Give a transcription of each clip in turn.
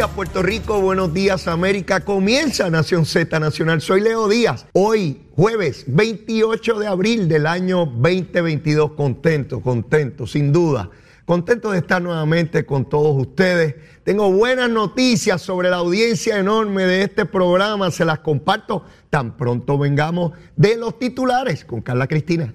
Días Puerto Rico, buenos días América. Comienza Nación Z Nacional. Soy Leo Díaz. Hoy, jueves 28 de abril del año 2022. Contento, contento, sin duda. Contento de estar nuevamente con todos ustedes. Tengo buenas noticias sobre la audiencia enorme de este programa. Se las comparto tan pronto vengamos de los titulares con Carla Cristina.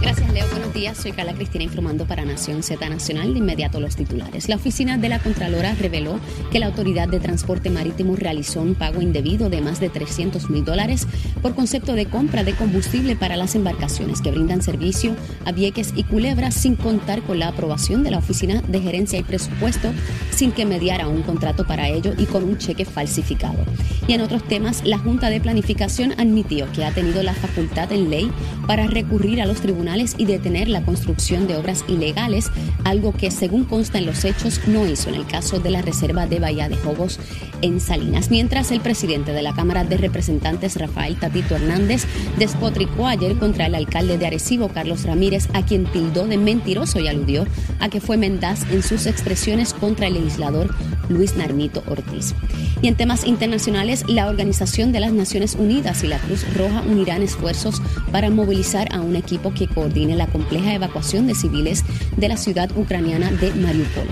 Gracias, Leo. Buenos días. Soy Carla Cristina informando para Nación Z Nacional. De inmediato los titulares. La oficina de la Contralora reveló que la Autoridad de Transporte Marítimo realizó un pago indebido de más de 300 mil dólares por concepto de compra de combustible para las embarcaciones que brindan servicio a Vieques y Culebra sin contar con la aprobación de la Oficina de Gerencia y Presupuesto, sin que mediara un contrato para ello y con un cheque falsificado. Y en otros temas, la Junta de Planificación admitió que ha tenido la facultad en ley para recurrir a los tribunales y detener la construcción de obras ilegales, algo que según consta en los hechos no hizo en el caso de la reserva de Bahía de Jobos en Salinas. Mientras el presidente de la Cámara de Representantes, Rafael Tatito Hernández, despotricó ayer contra el alcalde de Arecibo, Carlos Ramírez, a quien tildó de mentiroso y aludió a que fue mendaz en sus expresiones contra el legislador Luis Narmito Ortiz. Y en temas internacionales, la Organización de las Naciones Unidas y la Cruz Roja unirán esfuerzos para movilizar a un equipo que coordine la compleja evacuación de civiles de la ciudad ucraniana de Mariupol.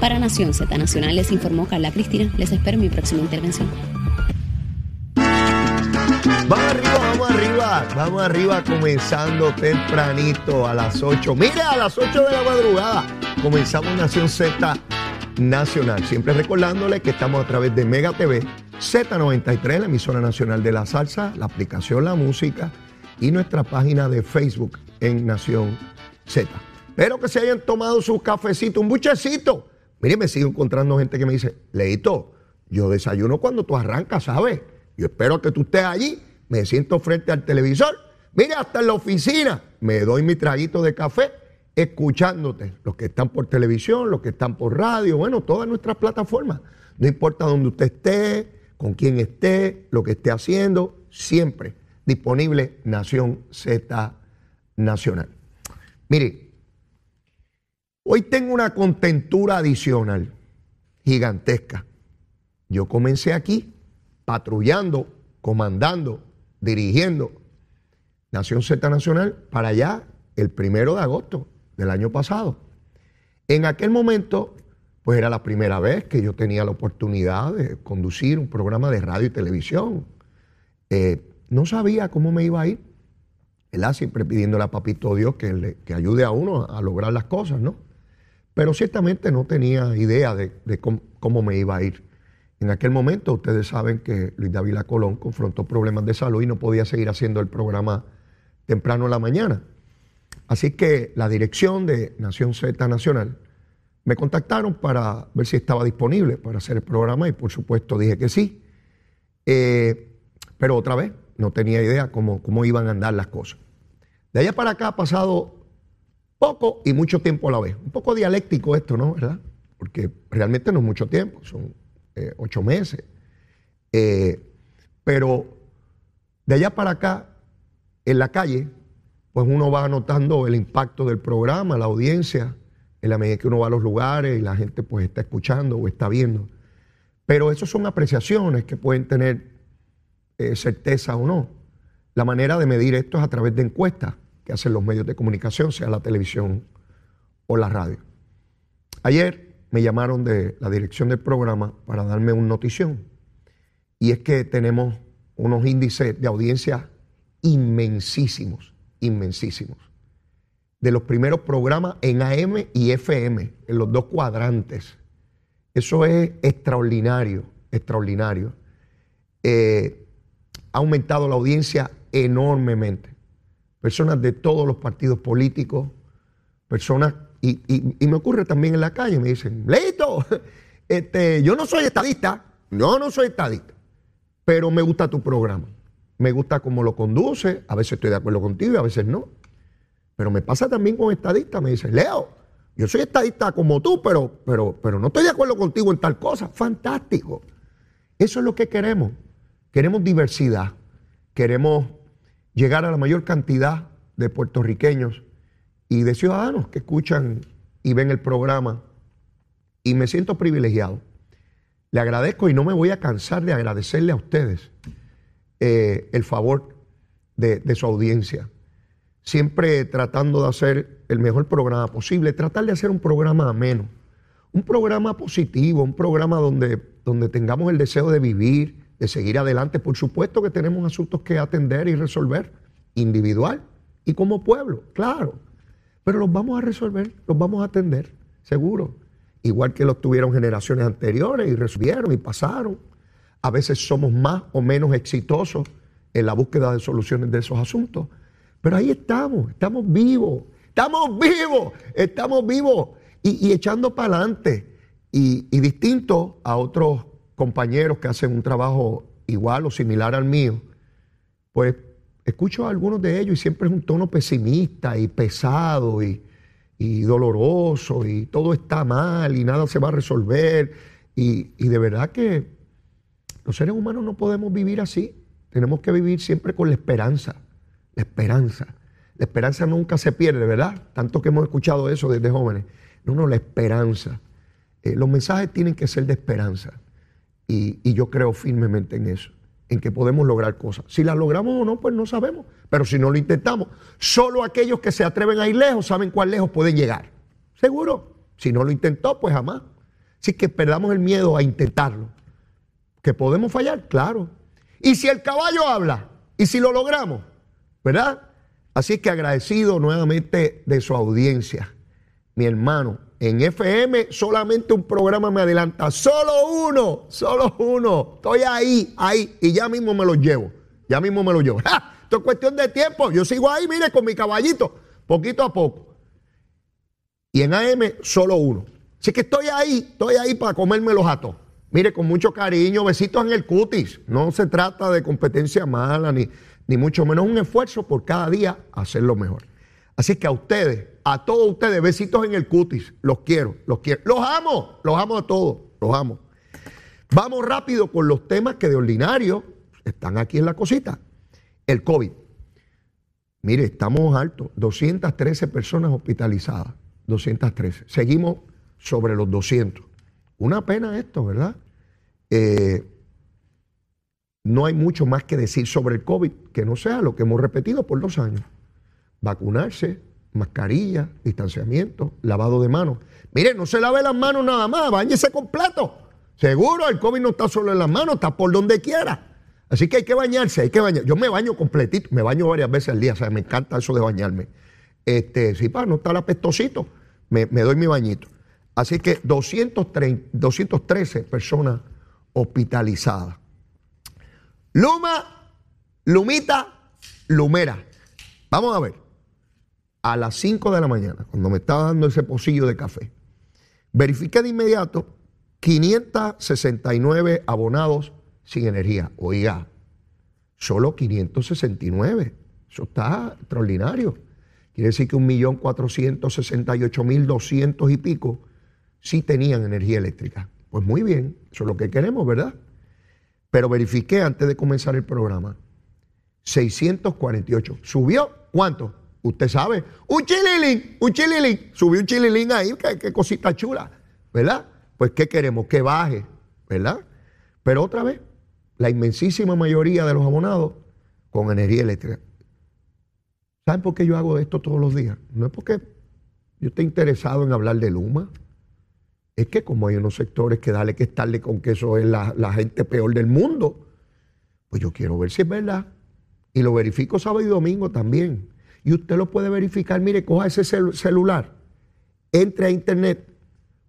Para Nación Z Nacional les informó Carla Cristina. Les espero mi próxima intervención. Vamos arriba, vamos arriba, vamos arriba comenzando tempranito a las 8. Mira, a las 8 de la madrugada comenzamos Nación Z Nacional. Siempre recordándole que estamos a través de Mega TV, Z93, la emisora nacional de la salsa, la aplicación La Música y nuestra página de Facebook en Nación Z. Espero que se hayan tomado su cafecito, un buchecito. Mire, me sigo encontrando gente que me dice, Leito, yo desayuno cuando tú arrancas, ¿sabes? Yo espero que tú estés allí, me siento frente al televisor. Mire, hasta en la oficina me doy mi traguito de café escuchándote, los que están por televisión, los que están por radio, bueno, todas nuestras plataformas. No importa dónde usted esté, con quién esté, lo que esté haciendo, siempre disponible Nación Z Nacional. Mire, hoy tengo una contentura adicional gigantesca. Yo comencé aquí patrullando, comandando, dirigiendo Nación Z Nacional para allá el primero de agosto del año pasado. En aquel momento, pues era la primera vez que yo tenía la oportunidad de conducir un programa de radio y televisión. Eh, no sabía cómo me iba a ir, ¿verdad? Siempre pidiéndole a Papito Dios que, le, que ayude a uno a, lograr las cosas, ¿no? Pero ciertamente no tenía idea de, cómo, me iba a ir. En aquel momento, ustedes saben que Luis David Colón confrontó problemas de salud y no podía seguir haciendo el programa temprano en la mañana. Así que la dirección de Nación Z Nacional me contactaron para ver si estaba disponible para hacer el programa y por supuesto dije que sí. Eh, pero otra vez, no tenía idea cómo, cómo iban a andar las cosas. De allá para acá ha pasado poco y mucho tiempo a la vez. Un poco dialéctico esto, ¿no? ¿Verdad? Porque realmente no es mucho tiempo, son eh, ocho meses. Eh, pero de allá para acá, en la calle, pues uno va notando el impacto del programa, la audiencia, en la medida que uno va a los lugares y la gente pues está escuchando o está viendo. Pero eso son apreciaciones que pueden tener eh, certeza o no. La manera de medir esto es a través de encuestas que hacen los medios de comunicación, sea la televisión o la radio. Ayer me llamaron de la dirección del programa para darme una notición. Y es que tenemos unos índices de audiencia inmensísimos inmensísimos. De los primeros programas en AM y FM, en los dos cuadrantes. Eso es extraordinario, extraordinario. Eh, ha aumentado la audiencia enormemente. Personas de todos los partidos políticos, personas, y, me ocurre también en la calle, me dicen, Leito, este, yo no soy estadista, yo no soy estadista, pero me gusta tu programa me gusta cómo lo conduce, a veces estoy de acuerdo contigo y a veces no. Pero me pasa también con estadistas, me dicen, Leo, yo soy estadista como tú, pero, pero, pero no estoy de acuerdo contigo en tal cosa. Fantástico. Eso es lo que queremos. Queremos diversidad. Queremos llegar a la mayor cantidad de puertorriqueños y de ciudadanos que escuchan y ven el programa. Y me siento privilegiado Le agradezco y no me voy a cansar de agradecerle a ustedes eh, el favor de, de su audiencia. Siempre tratando de hacer el mejor programa posible, tratar de hacer un programa ameno, un programa positivo, un programa donde, donde tengamos el deseo de vivir, de seguir adelante. Por supuesto que tenemos asuntos que atender y resolver, individual y como pueblo, claro. Pero los vamos a resolver, los vamos a atender, seguro. Igual que los tuvieron generaciones anteriores y resolvieron y pasaron. A veces somos más o menos exitosos en la búsqueda de soluciones de esos asuntos. Pero ahí estamos, estamos vivos, estamos vivos, estamos vivos y, echando para adelante. Y, y distinto a otros compañeros que hacen un trabajo igual o similar al mío, pues escucho a algunos de ellos y siempre es un tono pesimista y pesado y, doloroso y todo está mal y nada se va a resolver. Y, y, de verdad que los seres humanos no podemos vivir así. Tenemos que vivir siempre con la esperanza. La esperanza. La esperanza nunca se pierde, ¿verdad? Tanto que hemos escuchado eso desde jóvenes. No, no, la esperanza. Eh, los mensajes tienen que ser de esperanza. Y, yo creo firmemente en eso en que podemos lograr cosas. Si las logramos o no, pues no sabemos. Pero si no lo intentamos, solo aquellos que se atreven a ir lejos saben cuán lejos pueden llegar. Seguro. Si no lo intentó, pues jamás. Así que perdamos el miedo a intentarlo. ¿Que podemos fallar? Claro. Y si el caballo habla, y si lo logramos, ¿verdad? Así que agradecido nuevamente de su audiencia. Mi hermano, en FM solamente un programa me adelanta. Solo uno, solo uno. Estoy ahí, ahí. Y ya mismo me lo llevo. Ya mismo me lo llevo. Esto es cuestión de tiempo. Yo sigo ahí, mire, con mi caballito, poquito a poco. Y en AM solo uno. Así que estoy ahí, estoy ahí para comerme los atos. Mire, con mucho cariño, besitos en el cutis. No se trata de competencia mala, ni, ni mucho menos un esfuerzo por cada día hacerlo mejor. Así que a ustedes, a todos ustedes, besitos en el cutis. Los quiero, los quiero. Los amo, los amo a todos, los amo. Vamos rápido con los temas que de ordinario están aquí en la cosita. El COVID. Mire, estamos altos. 213 personas hospitalizadas. 213. Seguimos sobre los 200. Una pena esto, ¿verdad? Eh, no hay mucho más que decir sobre el COVID que no sea lo que hemos repetido por dos años vacunarse, mascarilla, distanciamiento, lavado de manos. Mire, no se lave las manos nada más, bañese completo. Seguro, el COVID no está solo en las manos, está por donde quiera. Así que hay que bañarse, hay que bañar. Yo me baño completito, me baño varias veces al día, o sea, me encanta eso de bañarme. Este, sí, para no estar apestosito, me, me doy mi bañito. Así que 230, 213 personas hospitalizadas. Luma, Lumita, Lumera. Vamos a ver a las 5 de la mañana, cuando me estaba dando ese pocillo de café, verifiqué de inmediato 569 abonados sin energía. Oiga, solo 569. Eso está extraordinario. Quiere decir que 1.468.200 y pico sí tenían energía eléctrica. Pues muy bien, eso es lo que queremos, ¿verdad? Pero verifiqué antes de comenzar el programa. 648. ¿Subió? ¿Cuánto? Usted sabe, un chililín, un chililín, subió un chililín ahí, qué, cosita chula, ¿verdad? Pues ¿qué queremos? Que baje, ¿verdad? Pero otra vez, la inmensísima mayoría de los abonados con energía eléctrica. ¿Saben por qué yo hago esto todos los días? No es porque yo esté interesado en hablar de Luma. Es que como hay unos sectores que dale que estarle con que eso es la, la gente peor del mundo, pues yo quiero ver si es verdad. Y lo verifico sábado y domingo también. Y usted lo puede verificar. Mire, coja ese celular, entre a internet,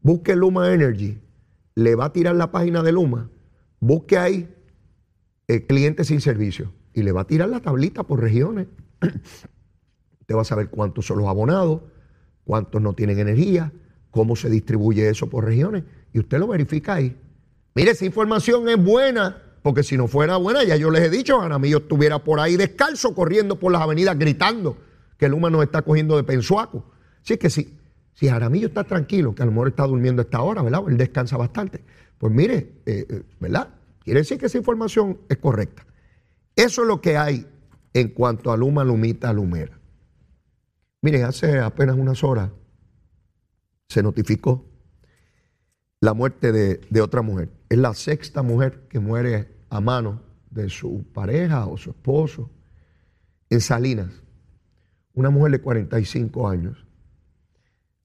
busque Luma Energy, le va a tirar la página de Luma, busque ahí eh, cliente sin servicio y le va a tirar la tablita por regiones. usted va a saber cuántos son los abonados, cuántos no tienen energía, cómo se distribuye eso por regiones y usted lo verifica ahí. Mire, esa información es buena porque si no fuera buena, ya yo les he dicho, Jaramillo estuviera por ahí descalzo, corriendo por las avenidas, gritando que el humano está cogiendo de pensuaco. Así que si, si Jaramillo está tranquilo, que a lo mejor está durmiendo a esta hora, ¿verdad? Él descansa bastante. Pues mire, eh, eh, ¿verdad? Quiere decir que esa información es correcta. Eso es lo que hay en cuanto a Luma, Lumita, Lumera. Miren, hace apenas unas horas se notificó la muerte de, de otra mujer. Es la sexta mujer que muere a mano de su pareja o su esposo en Salinas. Una mujer de 45 años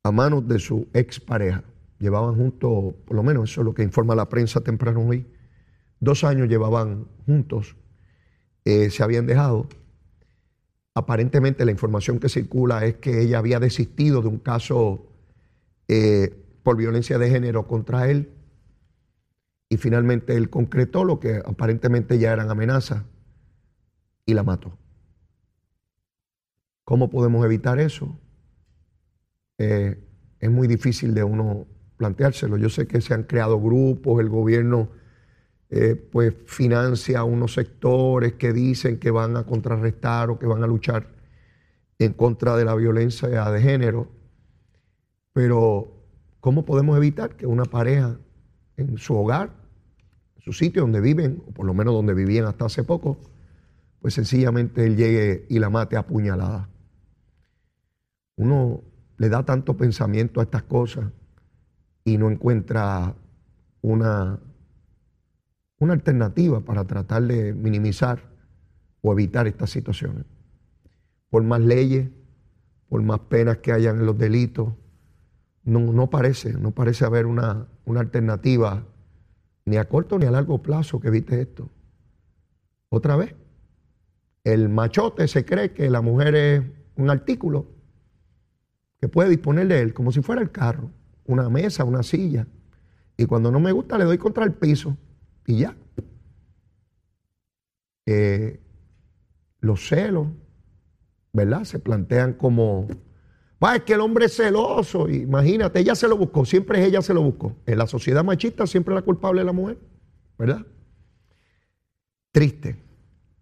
a manos de su expareja. Llevaban juntos, por lo menos eso es lo que informa la prensa temprano hoy, dos años llevaban juntos, eh, se habían dejado. Aparentemente la información que circula es que ella había desistido de un caso eh, por violencia de género contra él y finalmente él concretó lo que aparentemente ya eran amenazas y la mató. ¿Cómo podemos evitar eso? Eh, es muy difícil de uno planteárselo. Yo sé que se han creado grupos, el gobierno eh, pues financia unos sectores que dicen que van a contrarrestar o que van a luchar en contra de la violencia de género, pero ¿cómo podemos evitar que una pareja en su hogar, su sitio donde viven, o por lo menos donde vivían hasta hace poco, pues sencillamente él llegue y la mate a puñalada? Uno le da tanto pensamiento a estas cosas y no encuentra una, una alternativa para tratar de minimizar o evitar estas situaciones. Por más leyes, por más penas que hayan en los delitos, no, no parece, no parece haber una, una alternativa ni a corto ni a largo plazo que evite esto. Otra vez, el machote se cree que la mujer es un artículo que puede disponer de él como si fuera el carro, una mesa, una silla. Y cuando no me gusta le doy contra el piso y ya. Eh, los celos, ¿verdad? Se plantean como, va, es que el hombre es celoso, imagínate, ella se lo buscó, siempre ella se lo buscó. En la sociedad machista siempre la culpable es la mujer, ¿verdad? Triste,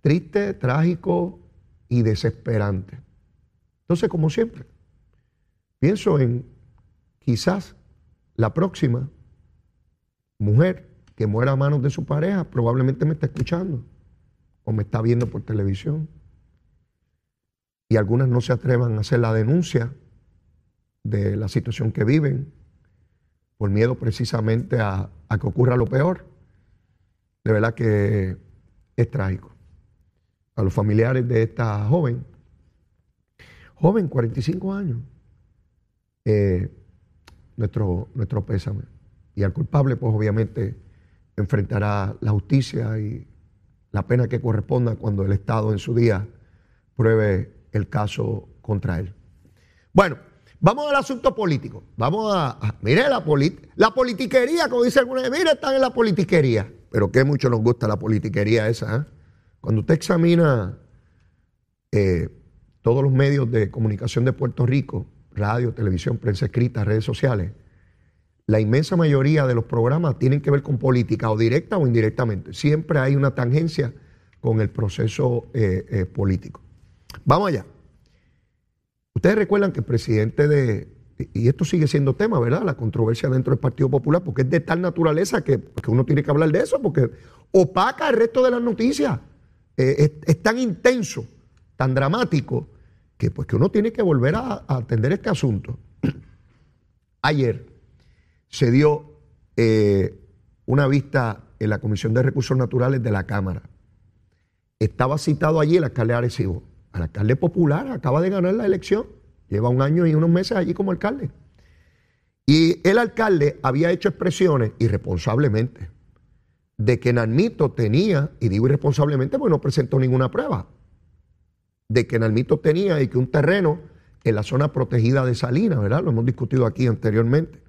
triste, trágico y desesperante. Entonces, como siempre, Pienso en quizás la próxima mujer que muera a manos de su pareja, probablemente me está escuchando o me está viendo por televisión. Y algunas no se atrevan a hacer la denuncia de la situación que viven por miedo precisamente a, que ocurra lo peor. De verdad que es trágico. A los familiares de esta joven, joven, 45 años, eh, nuestro, nuestro pésame. Y al culpable, pues obviamente enfrentará la justicia y la pena que corresponda cuando el Estado en su día pruebe el caso contra él. Bueno, vamos al asunto político. Vamos a, mire la, la politiquería, como dice alguna mire, están en la politiquería. Pero que mucho nos gusta la politiquería esa. ¿eh? Cuando usted examina eh, todos los medios de comunicación de Puerto Rico, radio, televisión, prensa escrita, redes sociales, la inmensa mayoría de los programas tienen que ver con política, o directa o indirectamente. Siempre hay una tangencia con el proceso eh, político. Vamos allá. Ustedes recuerdan que el presidente de, y esto sigue siendo tema, ¿verdad? La controversia dentro del Partido Popular, porque es de tal naturaleza que, uno tiene que hablar de eso, porque opaca el resto de las noticias. Eh, es, tan intenso, tan dramático, que pues que uno tiene que volver a, atender este asunto. Ayer se dio eh, una vista en la Comisión de Recursos Naturales de la Cámara. Estaba citado allí el alcalde Arecibo. El alcalde popular acaba de ganar la elección. Lleva un año y unos meses allí como alcalde. Y el alcalde había hecho expresiones irresponsablemente de que Narmito tenía, y digo irresponsablemente porque no presentó ninguna prueba, de que Nalmito tenía y que un terreno en la zona protegida de Salinas, ¿verdad? Lo hemos discutido aquí anteriormente.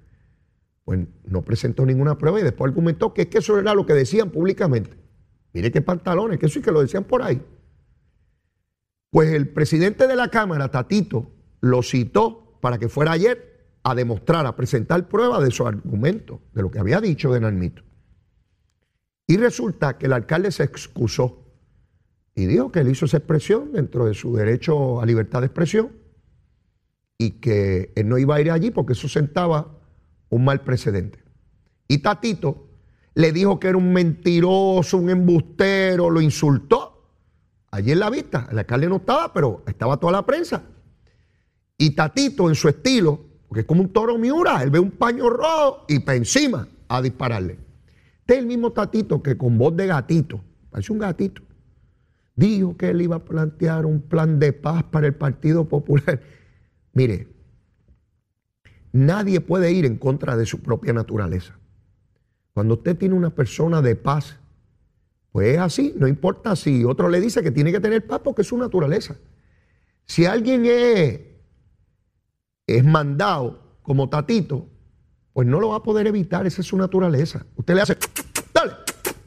Pues no presentó ninguna prueba y después argumentó que es que eso era lo que decían públicamente. Mire qué pantalones, que eso y que lo decían por ahí. Pues el presidente de la Cámara, Tatito, lo citó para que fuera ayer a demostrar, a presentar pruebas de su argumento, de lo que había dicho de Nalmito. Y resulta que el alcalde se excusó y dijo que él hizo esa expresión dentro de su derecho a libertad de expresión y que él no iba a ir allí porque eso sentaba un mal precedente. Y Tatito le dijo que era un mentiroso, un embustero, lo insultó. Allí en la vista, el alcalde no estaba, pero estaba toda la prensa. Y Tatito, en su estilo, porque es como un toro miura, él ve un paño rojo y para encima. a dispararle. Este es el mismo tatito que con voz de gatito, parece un gatito, dijo que él iba a plantear un plan de paz para el Partido Popular. Mire, nadie puede ir en contra de su propia naturaleza. Cuando usted tiene una persona de paz, pues es así, no importa si otro le dice que tiene que tener paz porque es su naturaleza. Si alguien es, es mandado como tatito, pues no lo va a poder evitar, esa es su naturaleza. Usted le hace, dale,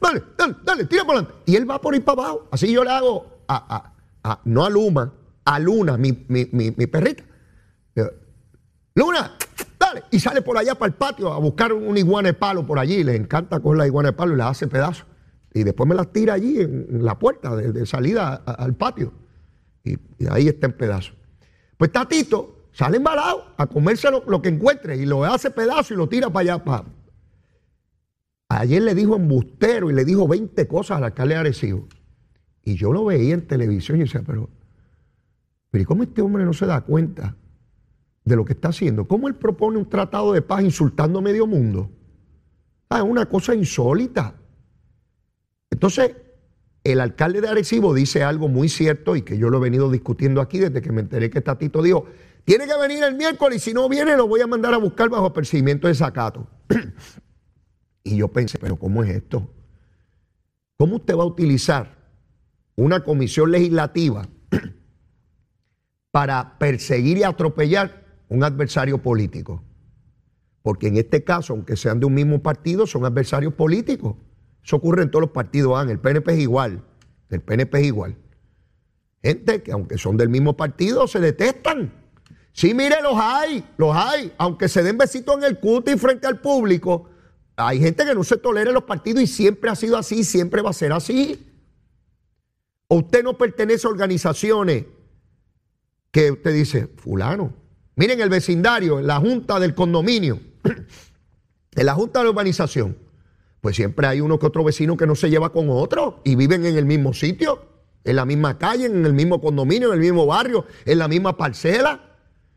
dale, dale, dale, tira por adelante. Y él va por ir para abajo. Así yo le hago a, no a Luma, a Luna, mi, perrita. Luna, dale. Y sale por allá para el patio a buscar un iguana de palo por allí. Le encanta coger la iguana de palo y la hace pedazos. Y después me las tira allí en, la puerta de, salida al patio. Y, ahí está en pedazos. Pues Tatito sale embalado a comerse lo, que encuentre y lo hace pedazo y lo tira para allá. Para... Ayer le dijo embustero y le dijo 20 cosas al alcalde de Arecibo. Y yo lo veía en televisión y decía, pero, pero ¿y cómo este hombre no se da cuenta de lo que está haciendo? ¿Cómo él propone un tratado de paz insultando a medio mundo? Ah, es una cosa insólita. Entonces, el alcalde de Arecibo dice algo muy cierto y que yo lo he venido discutiendo aquí desde que me enteré que Tatito dijo, tiene que venir el miércoles y si no viene lo voy a mandar a buscar bajo apercibimiento de sacato. y yo pensé, pero ¿cómo es esto? ¿Cómo usted va a utilizar una comisión legislativa para perseguir y atropellar un adversario político? Porque en este caso, aunque sean de un mismo partido, son adversarios políticos. Eso ocurre en todos los partidos. Ah, el PNP es igual. El PNP es igual. Gente que aunque son del mismo partido, se detestan. Sí, mire, los hay, los hay. Aunque se den besitos en el cuti frente al público, hay gente que no se tolera en los partidos y siempre ha sido así, siempre va a ser así. O usted no pertenece a organizaciones que usted dice, fulano, miren el vecindario, la junta del condominio, en la junta de la urbanización pues siempre hay uno que otro vecino que no se lleva con otro y viven en el mismo sitio, en la misma calle, en el mismo condominio, en el mismo barrio, en la misma parcela.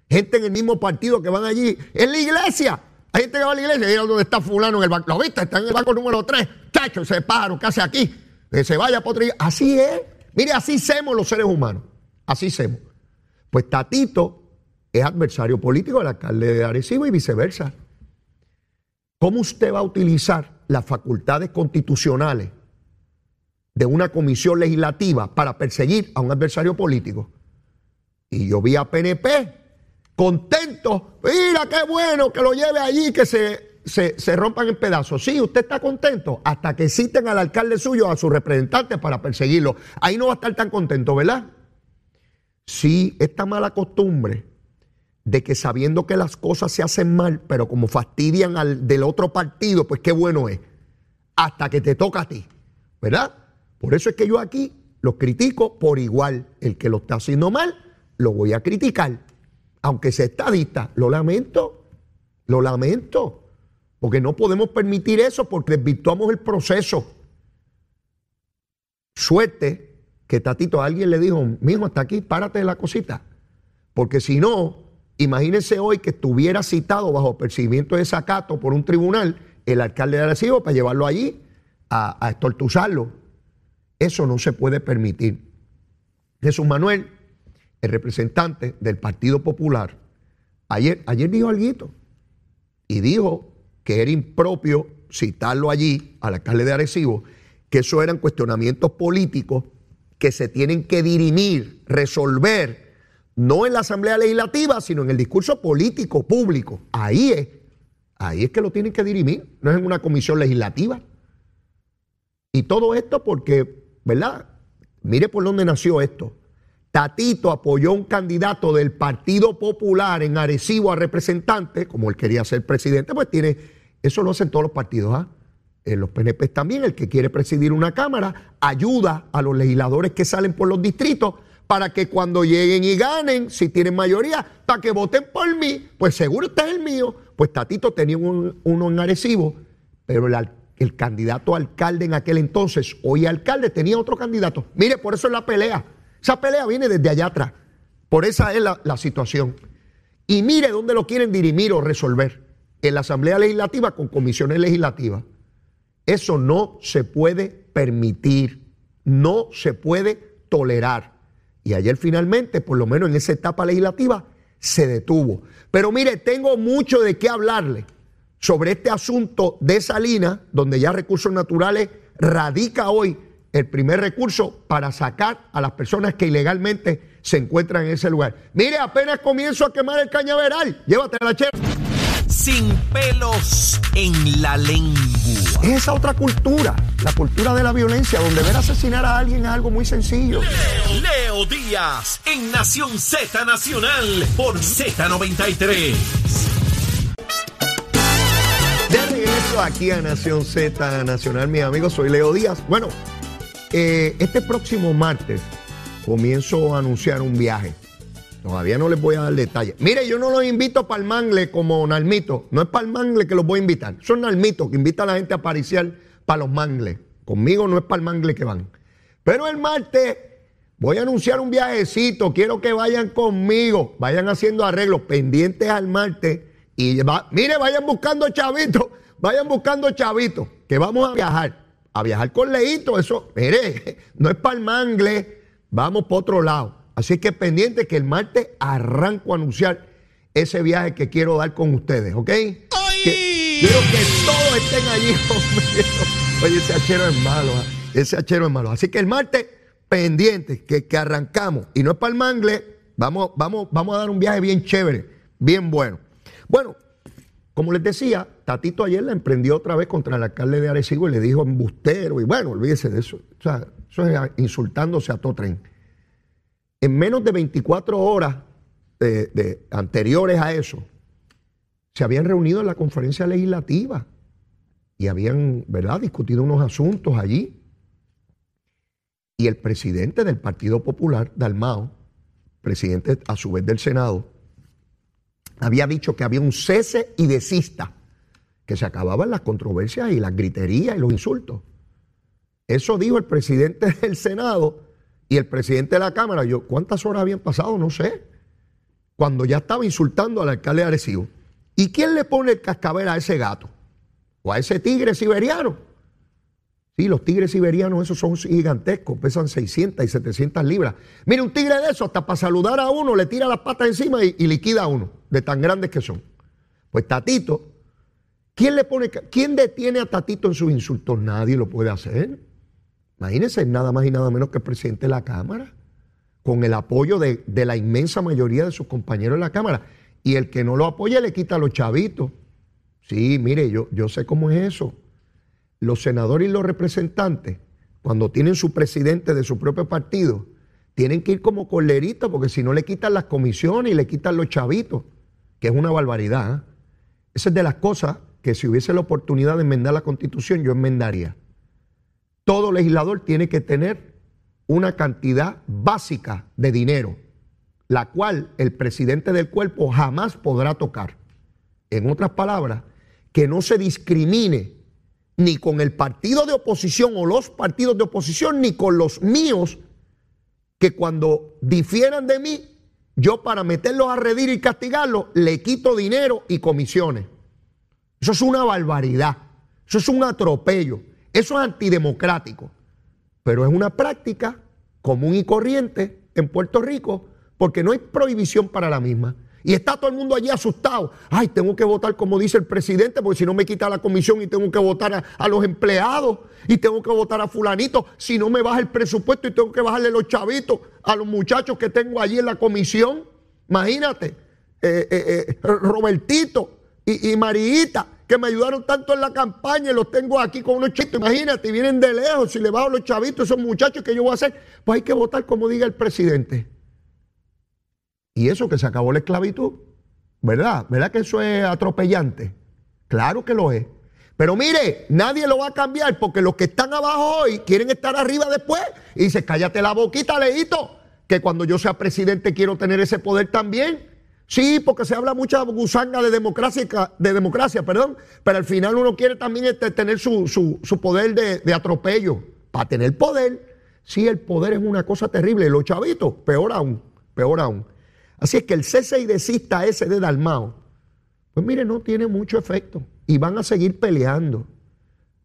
Gente en el mismo partido que van allí. En la iglesia. Hay gente que va a la iglesia mira dónde está fulano en el banco. ¿Lo viste? Está en el banco número 3. Chacho, ese pájaro ¿qué hace aquí? Que se vaya por. Así es. Mire, así somos los seres humanos. Así somos. Pues Tatito es adversario político del alcalde de Arecibo y viceversa. ¿Cómo usted va a utilizar las facultades constitucionales de una comisión legislativa para perseguir a un adversario político. Y yo vi a PNP contento, mira qué bueno que lo lleve allí, que se, se, rompan en pedazos. Sí, usted está contento hasta que citen al alcalde suyo, a sus representantes para perseguirlo. Ahí no va a estar tan contento, ¿verdad? Sí, esta mala costumbre de que sabiendo que las cosas se hacen mal, pero como fastidian al del otro partido, pues qué bueno es. Hasta que te toca a ti, ¿verdad? Por eso es que yo aquí lo critico por igual. El que lo está haciendo mal, lo voy a criticar. Aunque sea estadista, lo lamento, lo lamento. Porque no podemos permitir eso porque desvirtuamos el proceso. Suerte que Tatito a alguien le dijo, mijo, hasta aquí, párate de la cosita. Porque si no, Imagínense hoy que estuviera citado bajo percibimiento de sacato por un tribunal el alcalde de Arecibo para llevarlo allí a, a estortuzarlo. Eso no se puede permitir. Jesús Manuel, el representante del Partido Popular, ayer, ayer dijo algo y dijo que era impropio citarlo allí al alcalde de Arecibo, que eso eran cuestionamientos políticos que se tienen que dirimir, resolver no en la Asamblea Legislativa, sino en el discurso político público. Ahí es, ahí es que lo tienen que dirimir, no es en una comisión legislativa. Y todo esto porque, ¿verdad? Mire por dónde nació esto. Tatito apoyó a un candidato del Partido Popular en Arecibo a representante, como él quería ser presidente, pues tiene, eso lo hacen todos los partidos, ¿ah? En los PNP también, el que quiere presidir una Cámara, ayuda a los legisladores que salen por los distritos para que cuando lleguen y ganen, si tienen mayoría, para que voten por mí, pues seguro este es el mío. Pues Tatito tenía uno en Arecibo, pero el, candidato alcalde en aquel entonces, hoy alcalde, tenía otro candidato. Mire, por eso es la pelea. Esa pelea viene desde allá atrás. Por esa es la situación. Y mire dónde lo quieren dirimir o resolver. en la Asamblea Legislativa con comisiones legislativas. Eso no se puede permitir, no se puede tolerar. Y ayer finalmente, por lo menos en esa etapa legislativa, se detuvo. Pero mire, tengo mucho de qué hablarle sobre este asunto de Salina, donde ya Recursos Naturales radica hoy el primer recurso para sacar a las personas que ilegalmente se encuentran en ese lugar. Mire, apenas comienzo a quemar el cañaveral. Llévate la chera. Sin pelos en la lengua. Es esa otra cultura, la cultura de la violencia, donde ver asesinar a alguien es algo muy sencillo. Leo, Leo Díaz, en Nación Z Nacional, por Z93. De regreso aquí a Nación Z Nacional, mis amigos, soy Leo Díaz. Bueno, eh, este próximo martes comienzo a anunciar un viaje. Todavía no les voy a dar detalles. Mire, yo no los invito para el mangle como Nalmito. No es para el mangle que los voy a invitar. Son Nalmito que invita a la gente a apariciar para los mangles. Conmigo no es para el mangle que van. Pero el martes voy a anunciar un viajecito. Quiero que vayan conmigo. Vayan haciendo arreglos pendientes al martes. Y mire, vayan buscando chavitos. Vayan buscando chavitos. Que vamos a viajar. A viajar con Leito. Eso, mire, no es para el mangle. Vamos por otro lado. Así que pendiente que el martes arranco a anunciar ese viaje que quiero dar con ustedes, ¿ok? quiero que todos estén allí Oye, ese hachero es malo, ¿ah? ese hachero es malo. Así que el martes, pendiente, que, que arrancamos. Y no es para el mangle, vamos, vamos, vamos a dar un viaje bien chévere, bien bueno. Bueno, como les decía, Tatito ayer la emprendió otra vez contra el alcalde de Arecibo y le dijo embustero. Y bueno, olvídese de eso. O sea, eso es insultándose a todo tren. En menos de 24 horas de, anteriores a eso, se habían reunido en la conferencia legislativa y habían, ¿verdad?, discutido unos asuntos allí. Y el presidente del Partido Popular, Dalmao, presidente a su vez del Senado, había dicho que había un cese y desista, que se acababan las controversias y las griterías y los insultos. Eso dijo el presidente del Senado y el presidente de la Cámara. Yo, ¿cuántas horas habían pasado? No sé. Cuando ya estaba insultando al alcalde de Arecibo. ¿Y quién le pone el cascabel a ese gato? ¿O a ese tigre siberiano? Sí, los tigres siberianos, esos son gigantescos, pesan 600 y 700 libras. Mire, un tigre de eso, hasta para saludar a uno, le tira las patas encima y, y liquida a uno, de tan grandes que son. Pues Tatito, ¿quién le pone, quién detiene a Tatito en sus insultos? Nadie lo puede hacer. Imagínense, nada más y nada menos que el presidente de la Cámara, con el apoyo de, la inmensa mayoría de sus compañeros en la Cámara. Y el que no lo apoya le quita a los chavitos. Sí, mire, yo, yo sé cómo es eso. Los senadores y los representantes, cuando tienen su presidente de su propio partido, tienen que ir como coleritos, porque si no le quitan las comisiones y le quitan los chavitos, que es una barbaridad. ¿eh? Esa es de las cosas que si hubiese la oportunidad de enmendar la constitución, yo enmendaría todo legislador tiene que tener una cantidad básica de dinero, la cual el presidente del cuerpo jamás podrá tocar. En otras palabras, que no se discrimine ni con el partido de oposición o los partidos de oposición, ni con los míos, que cuando difieran de mí, yo para meterlos a redir y castigarlos, le quito dinero y comisiones. Eso es una barbaridad, eso es un atropello. Eso es antidemocrático, pero es una práctica común y corriente en Puerto Rico porque no hay prohibición para la misma. Y está todo el mundo allí asustado. Ay, tengo que votar como dice el presidente, porque si no me quita la comisión y tengo que votar a, los empleados y tengo que votar a fulanito, si no me baja el presupuesto y tengo que bajarle los chavitos a los muchachos que tengo allí en la comisión. Imagínate, eh, eh, eh, Robertito y, y Marita que me ayudaron tanto en la campaña y los tengo aquí con unos chistes. Imagínate, vienen de lejos, si le bajo los chavitos, esos muchachos que yo voy a hacer, pues hay que votar como diga el presidente. Y eso que se acabó la esclavitud, ¿verdad? ¿Verdad que eso es atropellante? Claro que lo es. Pero mire, nadie lo va a cambiar porque los que están abajo hoy quieren estar arriba después. Y dice, cállate la boquita, Leito, que cuando yo sea presidente quiero tener ese poder también. Sí, porque se habla mucha gusanga de democracia, de democracia, perdón, pero al final uno quiere también este, tener su, poder de, atropello. Para tener poder, sí, el poder es una cosa terrible. Los chavitos, peor aún, peor aún. Así es que el cese y desista ese de Dalmao, Pues mire, no tiene mucho efecto y van a seguir peleando.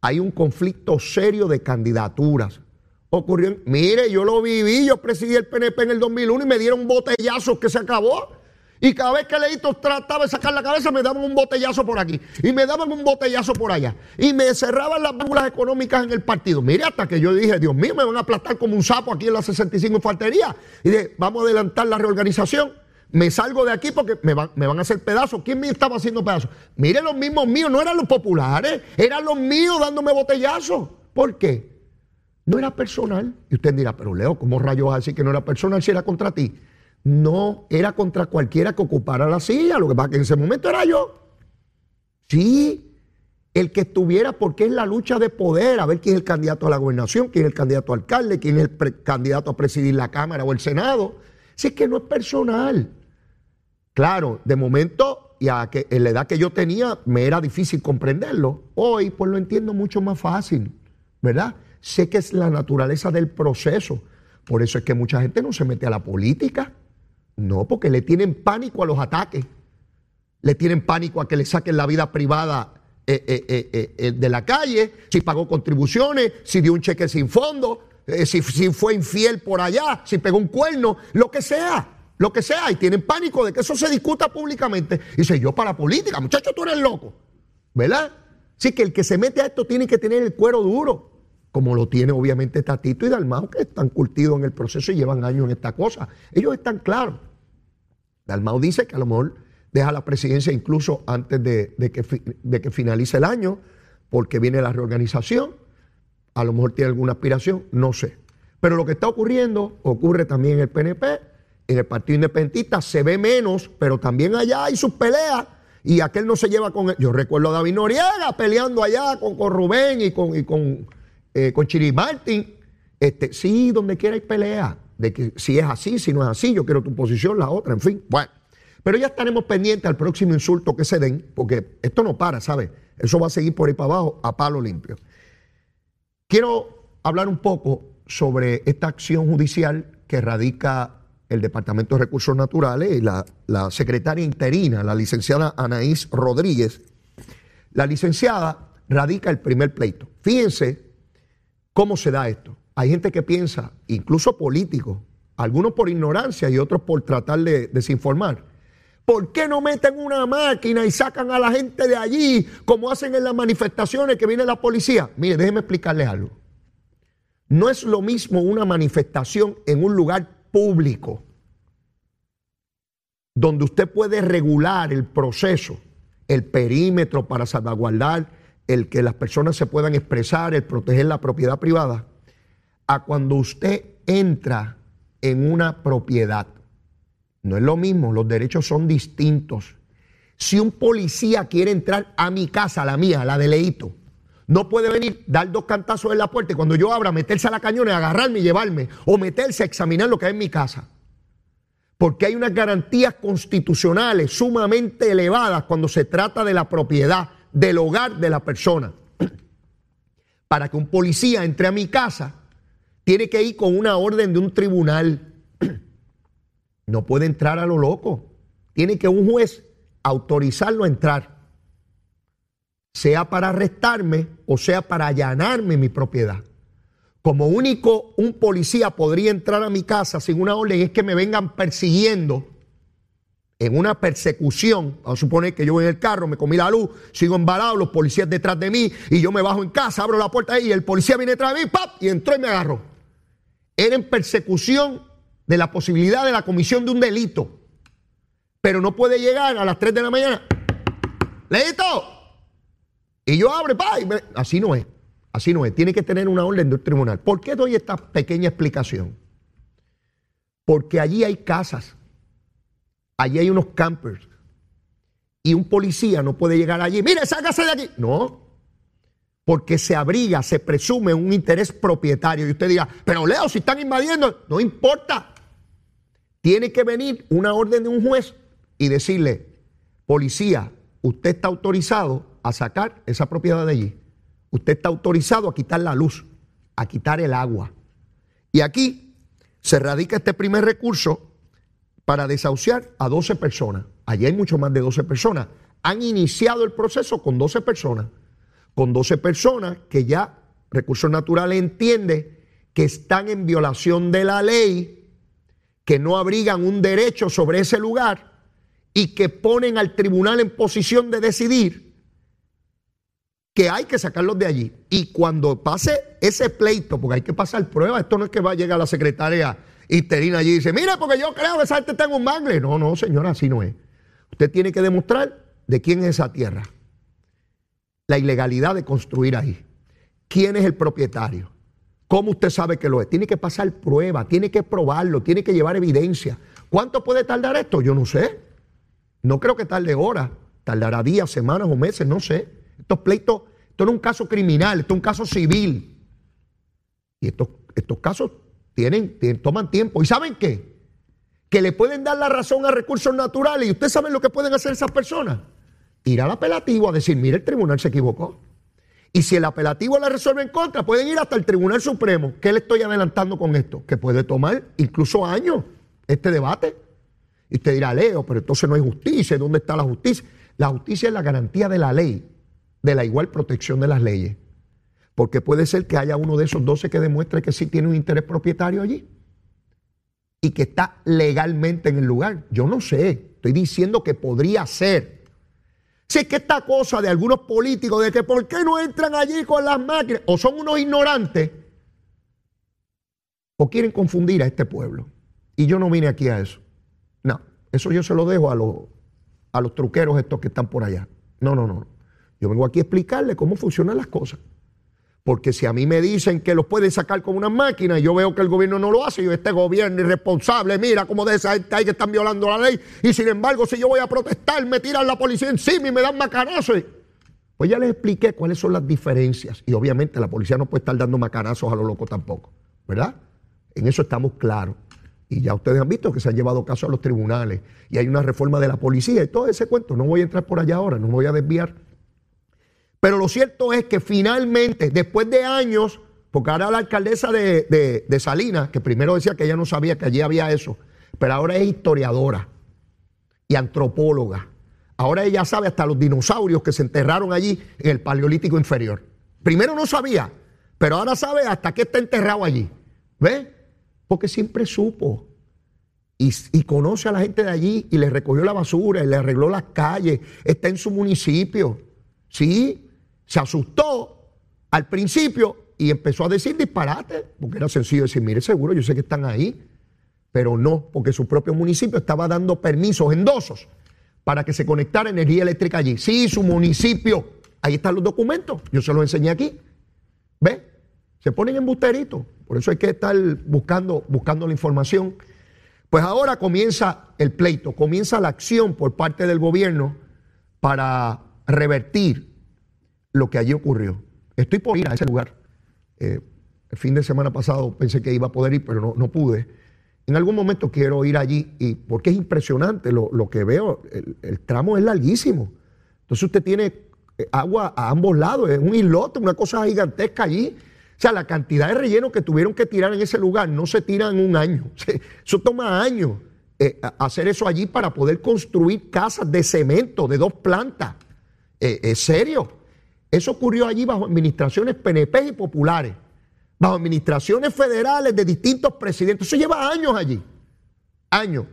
Hay un conflicto serio de candidaturas. Ocurrió, mire, yo lo viví, yo presidí el PNP en el 2001 y me dieron botellazos que se acabó. Y cada vez que Leito trataba de sacar la cabeza, me daban un botellazo por aquí. Y me daban un botellazo por allá. Y me cerraban las válvulas económicas en el partido. Mire, hasta que yo dije, Dios mío, me van a aplastar como un sapo aquí en la 65 infantería. Y dije, vamos a adelantar la reorganización. Me salgo de aquí porque me van, a hacer pedazos. ¿Quién me estaba haciendo pedazos? Mire, los mismos míos, no eran los populares, eran los míos dándome botellazos. ¿Por qué? No era personal. Y usted dirá, pero Leo, ¿cómo rayos vas a decir que no era personal si era contra ti? No era contra cualquiera que ocupara la silla, lo que pasa que en ese momento era yo. Sí, el que estuviera, porque es la lucha de poder, a ver quién es el candidato a la gobernación, quién es el candidato a alcalde, quién es el candidato a presidir la Cámara o el Senado. Si es que no es personal. Claro, de momento, y a que, en la edad que yo tenía, me era difícil comprenderlo. Hoy, pues lo entiendo mucho más fácil, ¿verdad? Sé que es la naturaleza del proceso. Por eso es que mucha gente no se mete a la política. No, porque le tienen pánico a los ataques. Le tienen pánico a que le saquen la vida privada eh, eh, eh, de la calle, si pagó contribuciones, si dio un cheque sin fondo, si, fue infiel por allá, si pegó un cuerno, lo que sea lo que sea, y tienen pánico de que eso se discuta públicamente. Y dice, yo para política, muchacho, tú eres loco. ¿Verdad? Sí, que el que se mete a esto tiene que tener el cuero duro, como lo tiene obviamente Tatito y Dalmao, que están curtidos en el proceso y llevan años en esta cosa. Ellos están claros. Dalmau dice que a lo mejor deja la presidencia incluso antes de, que, finalice el año, porque viene la reorganización. A lo mejor tiene alguna aspiración, no sé. Pero lo que está ocurriendo ocurre también en el PNP, en el Partido Independentista, se ve menos, pero también allá hay sus peleas y aquel no se lleva con él. Yo recuerdo a David Noriega peleando allá con, con Rubén y con, y con, eh, Chiri Martin. Este, sí, donde quiera hay pelea de que si es así, si no es así, yo quiero tu posición, la otra, en fin. Bueno, pero ya estaremos pendientes al próximo insulto que se den, porque esto no para, ¿sabes? Eso va a seguir por ahí para abajo a palo limpio. Quiero hablar un poco sobre esta acción judicial que radica el Departamento de Recursos Naturales y la, la secretaria interina, la licenciada Anaís Rodríguez. La licenciada radica el primer pleito. Fíjense cómo se da esto. Hay gente que piensa, incluso políticos, algunos por ignorancia y otros por tratar de desinformar. ¿Por qué no meten una máquina y sacan a la gente de allí como hacen en las manifestaciones que viene la policía? Mire, déjeme explicarles algo. No es lo mismo una manifestación en un lugar público donde usted puede regular el proceso, el perímetro para salvaguardar el que las personas se puedan expresar, el proteger la propiedad privada, a cuando usted entra en una propiedad. No es lo mismo, los derechos son distintos. Si un policía quiere entrar a mi casa, la mía, la de Leito, no puede venir, dar dos cantazos en la puerta y cuando yo abra, meterse a la cañona, agarrarme y llevarme, o meterse a examinar lo que hay en mi casa. Porque hay unas garantías constitucionales sumamente elevadas cuando se trata de la propiedad, del hogar de la persona. Para que un policía entre a mi casa, tiene que ir con una orden de un tribunal. No puede entrar a lo loco. Tiene que un juez autorizarlo a entrar. Sea para arrestarme o sea para allanarme mi propiedad. Como único un policía podría entrar a mi casa sin una orden es que me vengan persiguiendo en una persecución, vamos a suponer que yo voy en el carro, me comí la luz, sigo embalado, los policías detrás de mí y yo me bajo en casa, abro la puerta y el policía viene detrás de mí, ¡pap! y entró y me agarró era en persecución de la posibilidad de la comisión de un delito. Pero no puede llegar a las 3 de la mañana. ¡Leito! Y yo abro, pa, así no es. Así no es. Tiene que tener una orden del tribunal. ¿Por qué doy esta pequeña explicación? Porque allí hay casas. Allí hay unos campers. Y un policía no puede llegar allí. Mire, sácase de aquí. No porque se abriga, se presume un interés propietario. Y usted diga, pero Leo, si están invadiendo, no importa. Tiene que venir una orden de un juez y decirle, policía, usted está autorizado a sacar esa propiedad de allí. Usted está autorizado a quitar la luz, a quitar el agua. Y aquí se radica este primer recurso para desahuciar a 12 personas. Allí hay mucho más de 12 personas. han iniciado el proceso con 12 personas. Con 12 personas que ya Recursos Naturales entiende que están en violación de la ley, que no abrigan un derecho sobre ese lugar y que ponen al tribunal en posición de decidir que hay que sacarlos de allí. Y cuando pase ese pleito, porque hay que pasar pruebas, esto no es que va a llegar la secretaria interina allí y dice, mira, porque yo creo que esa gente está un mangle. No, no, señora, así no es. Usted tiene que demostrar de quién es esa tierra. La ilegalidad de construir ahí. ¿Quién es el propietario? ¿Cómo usted sabe que lo es? Tiene que pasar prueba, tiene que probarlo, tiene que llevar evidencia. ¿Cuánto puede tardar esto? Yo no sé. No creo que tarde horas, tardará días, semanas o meses, no sé. Estos pleitos, esto no es un caso criminal, esto es un caso civil. Y estos, estos casos tienen, toman tiempo. ¿Y saben qué? Que le pueden dar la razón a recursos naturales. ¿Y ustedes saben lo que pueden hacer esas personas? Ir al apelativo a decir, mire, el tribunal se equivocó. Y si el apelativo la resuelve en contra, pueden ir hasta el Tribunal Supremo. ¿Qué le estoy adelantando con esto? Que puede tomar incluso años este debate. Y usted dirá, Leo, pero entonces no hay justicia. ¿Dónde está la justicia? La justicia es la garantía de la ley, de la igual protección de las leyes. Porque puede ser que haya uno de esos 12 que demuestre que sí tiene un interés propietario allí y que está legalmente en el lugar. Yo no sé, estoy diciendo que podría ser. Si es que esta cosa de algunos políticos de que por qué no entran allí con las máquinas, o son unos ignorantes, o quieren confundir a este pueblo. Y yo no vine aquí a eso. No, eso yo se lo dejo a los, a los truqueros estos que están por allá. No, no, no. Yo vengo aquí a explicarle cómo funcionan las cosas. Porque si a mí me dicen que los pueden sacar con una máquina yo veo que el gobierno no lo hace, yo este gobierno irresponsable, mira cómo de esa gente hay que están violando la ley, y sin embargo, si yo voy a protestar, me tiran la policía encima y me dan macanazos. Pues ya les expliqué cuáles son las diferencias. Y obviamente la policía no puede estar dando macanazos a lo loco tampoco, ¿verdad? En eso estamos claros. Y ya ustedes han visto que se han llevado casos a los tribunales y hay una reforma de la policía y todo ese cuento. No voy a entrar por allá ahora, no me voy a desviar. Pero lo cierto es que finalmente, después de años, porque ahora la alcaldesa de, Salinas, que primero decía que ella no sabía que allí había eso, pero ahora es historiadora y antropóloga. Ahora ella sabe hasta los dinosaurios que se enterraron allí en el Paleolítico Inferior. Primero no sabía, pero ahora sabe hasta qué está enterrado allí. ¿Ves? Porque siempre supo. Y, y, conoce a la gente de allí y le recogió la basura y le arregló las calles. Está en su municipio. Sí, se asustó al principio y empezó a decir disparate, porque era sencillo decir, mire, seguro, yo sé que están ahí, pero no, porque su propio municipio estaba dando permisos endosos para que se conectara energía eléctrica allí. Sí, su municipio, ahí están los documentos, yo se los enseñé aquí. ¿Ve? Se ponen en busterito, por eso hay que estar buscando, buscando la información. Pues ahora comienza el pleito, comienza la acción por parte del gobierno para revertir lo que allí ocurrió. Estoy por ir a ese lugar. Eh, el fin de semana pasado pensé que iba a poder ir, pero no, pude. En algún momento quiero ir allí y porque es impresionante lo, que veo. El, tramo es larguísimo. Entonces usted tiene eh, agua a ambos lados, es un islote, una cosa gigantesca allí. O sea, la cantidad de relleno que tuvieron que tirar en ese lugar no se tira en un año. Eso toma años eh, hacer eso allí para poder construir casas de cemento de dos plantas. es serio. Eso ocurrió allí bajo administraciones PNP y populares, bajo administraciones federales de distintos presidentes. Eso lleva años allí, años.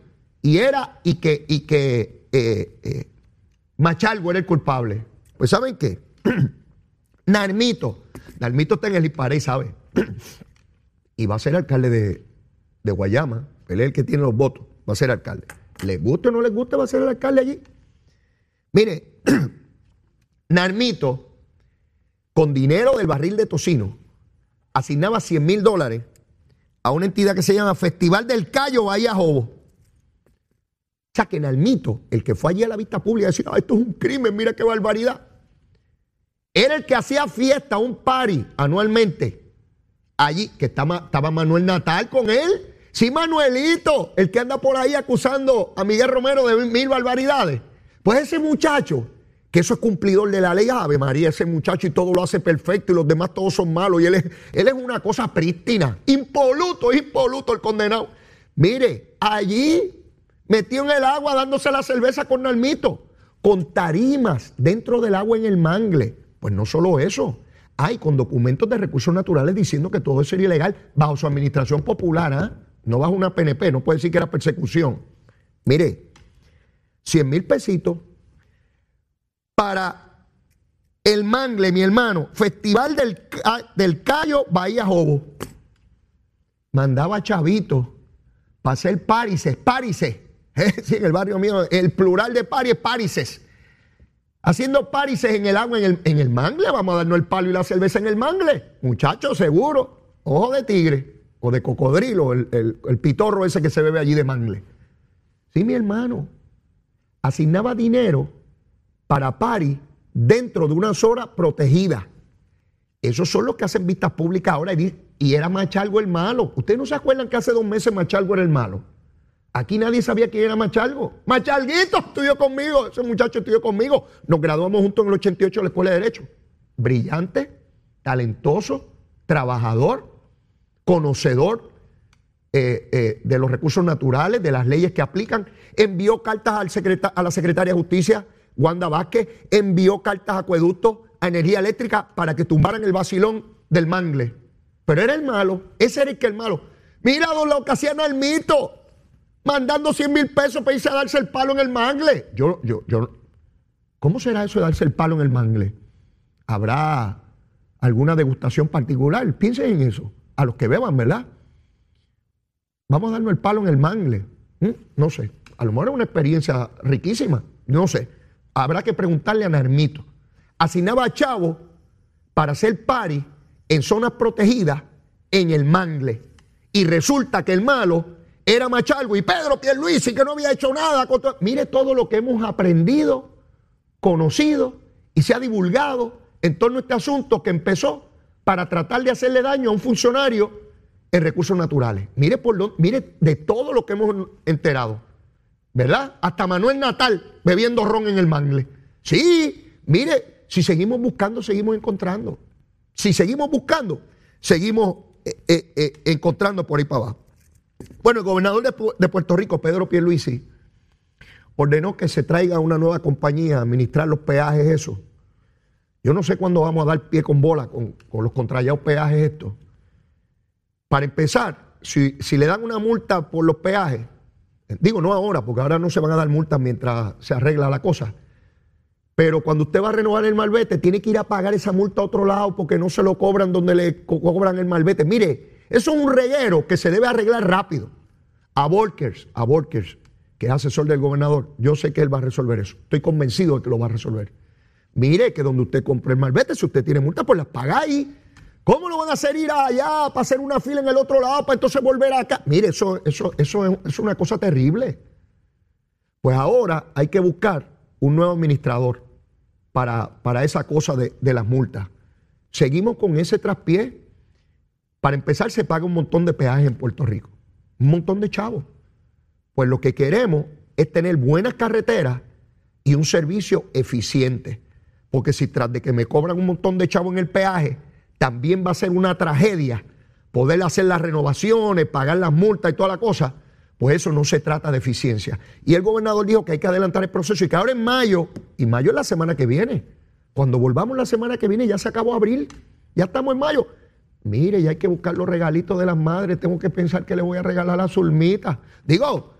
Y era, y que, y que eh, eh, Machalgo era el culpable. Pues ¿saben qué? Narmito, Narmito está en el Hisparey, ¿sabe? y va a ser alcalde de, de Guayama, él es el que tiene los votos, va a ser alcalde. ¿Le guste o no le guste, va a ser el alcalde allí? Mire, Narmito con dinero del barril de tocino, asignaba 100 mil dólares a una entidad que se llama Festival del Cayo Bahía Jobo. O sea, que en Almito, el que fue allí a la vista pública, decía, esto es un crimen, mira qué barbaridad. Era el que hacía fiesta, un party anualmente. Allí, que estaba, estaba Manuel Natal con él. Sí, Manuelito, el que anda por ahí acusando a Miguel Romero de mil barbaridades. Pues ese muchacho que eso es cumplidor de la ley. Ave María, ese muchacho y todo lo hace perfecto y los demás todos son malos. Y él es, una cosa prístina, impoluto, impoluto el condenado. Mire, allí metió en el agua dándose la cerveza con Nalmito, con tarimas dentro del agua en el mangle. Pues no solo eso, hay con documentos de recursos naturales diciendo que todo eso sería ilegal bajo su administración popular, ¿ah? no bajo una PNP, no puede decir que era persecución. Mire, 100 mil pesitos para el Mangle, mi hermano, Festival del, del Cayo Bahía Jobo. Mandaba chavitos para hacer parises, parises. Sí, en el barrio mío, el plural de paris es parises. Haciendo parises en el agua, en el, en el mangle, vamos a darnos el palo y la cerveza en el mangle. Muchachos, seguro. Ojo de tigre o de cocodrilo, el, el pitorro ese que se bebe allí de mangle. Sí, mi hermano. Asignaba dinero para pari dentro de una zona protegida. Esos son los que hacen vistas públicas ahora y, y era Machalgo el malo. ¿Ustedes no se acuerdan que hace dos meses Machalgo era el malo? Aquí nadie sabía quién era Machalgo. Machalguito estudió conmigo, ese muchacho estudió conmigo. Nos graduamos juntos en el 88 de la Escuela de Derecho. Brillante, talentoso, trabajador, conocedor eh, eh, de los recursos naturales, de las leyes que aplican. Envió cartas a la secretaria de Justicia Wanda Vázquez envió cartas a acueducto a energía eléctrica para que tumbaran el vacilón del mangle. Pero era el malo, ese era el que el malo. Mira don hacían al mito, mandando 100 mil pesos para irse a darse el palo en el mangle. Yo, yo, yo, ¿cómo será eso de darse el palo en el mangle? ¿Habrá alguna degustación particular? Piensen en eso, a los que beban, ¿verdad? Vamos a darnos el palo en el mangle. No sé, a lo mejor es una experiencia riquísima, no sé habrá que preguntarle a Narmito. Asignaba a Chavo para hacer pari en zonas protegidas en el mangle. Y resulta que el malo era Machalgo y Pedro Pierluisi que no había hecho nada. Mire todo lo que hemos aprendido, conocido y se ha divulgado en torno a este asunto que empezó para tratar de hacerle daño a un funcionario en recursos naturales. Mire, por mire de todo lo que hemos enterado. ¿Verdad? Hasta Manuel Natal bebiendo ron en el mangle. Sí, mire, si seguimos buscando, seguimos encontrando. Si seguimos buscando, seguimos eh, eh, eh, encontrando por ahí para abajo. Bueno, el gobernador de, Puerto Rico, Pedro Pierluisi, ordenó que se traiga una nueva compañía a administrar los peajes, eso. Yo no sé cuándo vamos a dar pie con bola con, los contrallados peajes estos. Para empezar, si, si le dan una multa por los peajes, Digo, no ahora, porque ahora no se van a dar multas mientras se arregla la cosa. Pero cuando usted va a renovar el malvete, tiene que ir a pagar esa multa a otro lado porque no se lo cobran donde le cobran el malvete. Mire, eso es un reguero que se debe arreglar rápido. A Volkers, a Volkers, que es asesor del gobernador, yo sé que él va a resolver eso. Estoy convencido de que lo va a resolver. Mire que donde usted compre el malvete, si usted tiene multa, pues las paga ahí ¿Cómo lo van a hacer ir allá para hacer una fila en el otro lado para entonces volver acá? Mire, eso, eso, eso es, una cosa terrible. Pues ahora hay que buscar un nuevo administrador para, para esa cosa de, de, las multas. Seguimos con ese traspié. Para empezar, se paga un montón de peajes en Puerto Rico. Un montón de chavos. Pues lo que queremos es tener buenas carreteras y un servicio eficiente. Porque si tras de que me cobran un montón de chavos en el peaje, también va a ser una tragedia poder hacer las renovaciones, pagar las multas y toda la cosa, pues eso no se trata de eficiencia. Y el gobernador dijo que hay que adelantar el proceso y que ahora en mayo, y mayo es la semana que viene, cuando volvamos la semana que viene ya se acabó abril, ya estamos en mayo. Mire, ya hay que buscar los regalitos de las madres, tengo que pensar que le voy a regalar a Zulmita. Digo,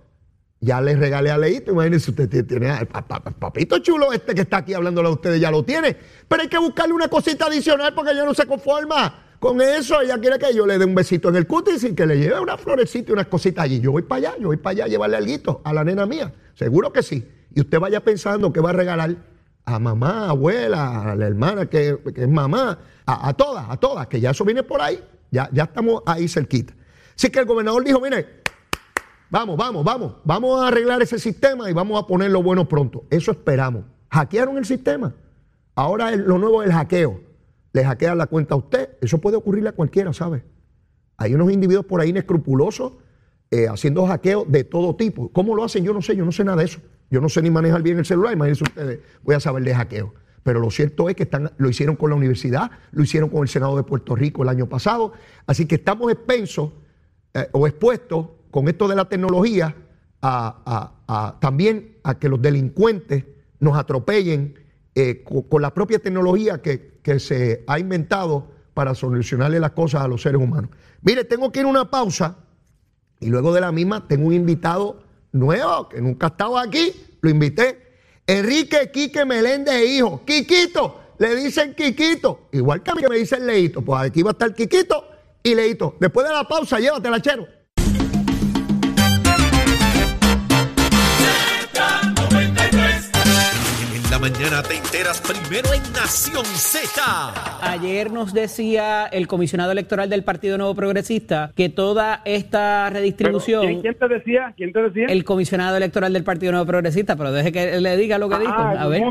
ya le regalé a Leito, imagínense, usted tiene al papito chulo este que está aquí hablándole a ustedes, ya lo tiene. Pero hay que buscarle una cosita adicional porque ella no se conforma con eso. Ella quiere que yo le dé un besito en el cutis y que le lleve una florecita y unas cositas allí. Yo voy para allá, yo voy para allá a llevarle algo a la nena mía. Seguro que sí. Y usted vaya pensando que va a regalar a mamá, abuela, a la hermana que, es mamá, a, todas, a todas, que ya eso viene por ahí. Ya, ya estamos ahí cerquita. Así que el gobernador dijo, mire, Vamos, vamos, vamos. Vamos a arreglar ese sistema y vamos a ponerlo bueno pronto. Eso esperamos. Hackearon el sistema. Ahora lo nuevo es el hackeo. Le hackean la cuenta a usted. Eso puede ocurrirle a cualquiera, ¿sabe? Hay unos individuos por ahí inescrupulosos eh, haciendo hackeos de todo tipo. ¿Cómo lo hacen? Yo no sé, yo no sé nada de eso. Yo no sé ni manejar bien el celular, imagínense ustedes, voy a saber de hackeo. Pero lo cierto es que están, lo hicieron con la universidad, lo hicieron con el Senado de Puerto Rico el año pasado. Así que estamos expensos eh, o expuestos con esto de la tecnología también a que los delincuentes nos atropellen eh, con, la propia tecnología que, se ha inventado para solucionarle las cosas a los seres humanos. Mire, tengo que ir a una pausa y luego de la misma tengo un invitado nuevo que nunca estaba aquí, lo invité. Enrique Quique Meléndez, hijo. Quiquito, le dicen Quiquito. Igual que a mí que me dicen Leito. Pues aquí va a estar Quiquito y Leito. Después de la pausa, llévatela, chero. Mañana te enteras primero en Nación Z. Ayer nos decía el comisionado electoral del Partido Nuevo Progresista que toda esta redistribución. ¿quién, te decía? ¿Quién te decía? El comisionado electoral del Partido Nuevo Progresista, pero deje que le diga lo que ah, dijo. A ver.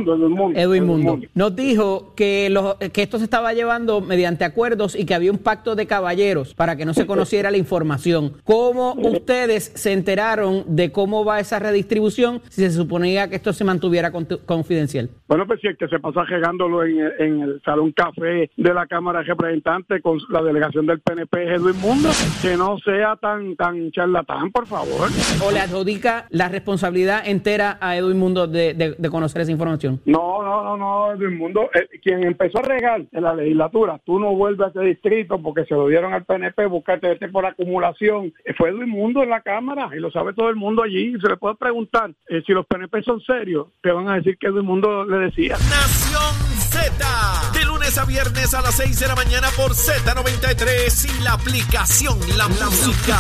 Edwin Mundo. Nos dijo que, que esto se estaba llevando mediante acuerdos y que había un pacto de caballeros para que no se conociera la información. ¿Cómo ustedes se enteraron de cómo va esa redistribución si se suponía que esto se mantuviera confidencial? Bueno, pues si es que se pasa regándolo en, el Salón Café de la Cámara de Representantes con la delegación del PNP, Edwin Mundo, que no sea tan, tan charlatán, por favor. ¿O le adjudica la responsabilidad entera a Edwin Mundo de, conocer esa información? No, no, no, no, Edwin Mundo, eh, quien empezó a regar en la legislatura, tú no vuelves a ese distrito porque se lo dieron al PNP, buscarte este por acumulación, eh, fue Edwin Mundo en la Cámara y lo sabe todo el mundo allí, se le puede preguntar eh, si los PNP son serios, te van a decir que Edwin Mundo le decía. Nación Z. De lunes a viernes a las 6 de la mañana por Z93 y la aplicación La, la música.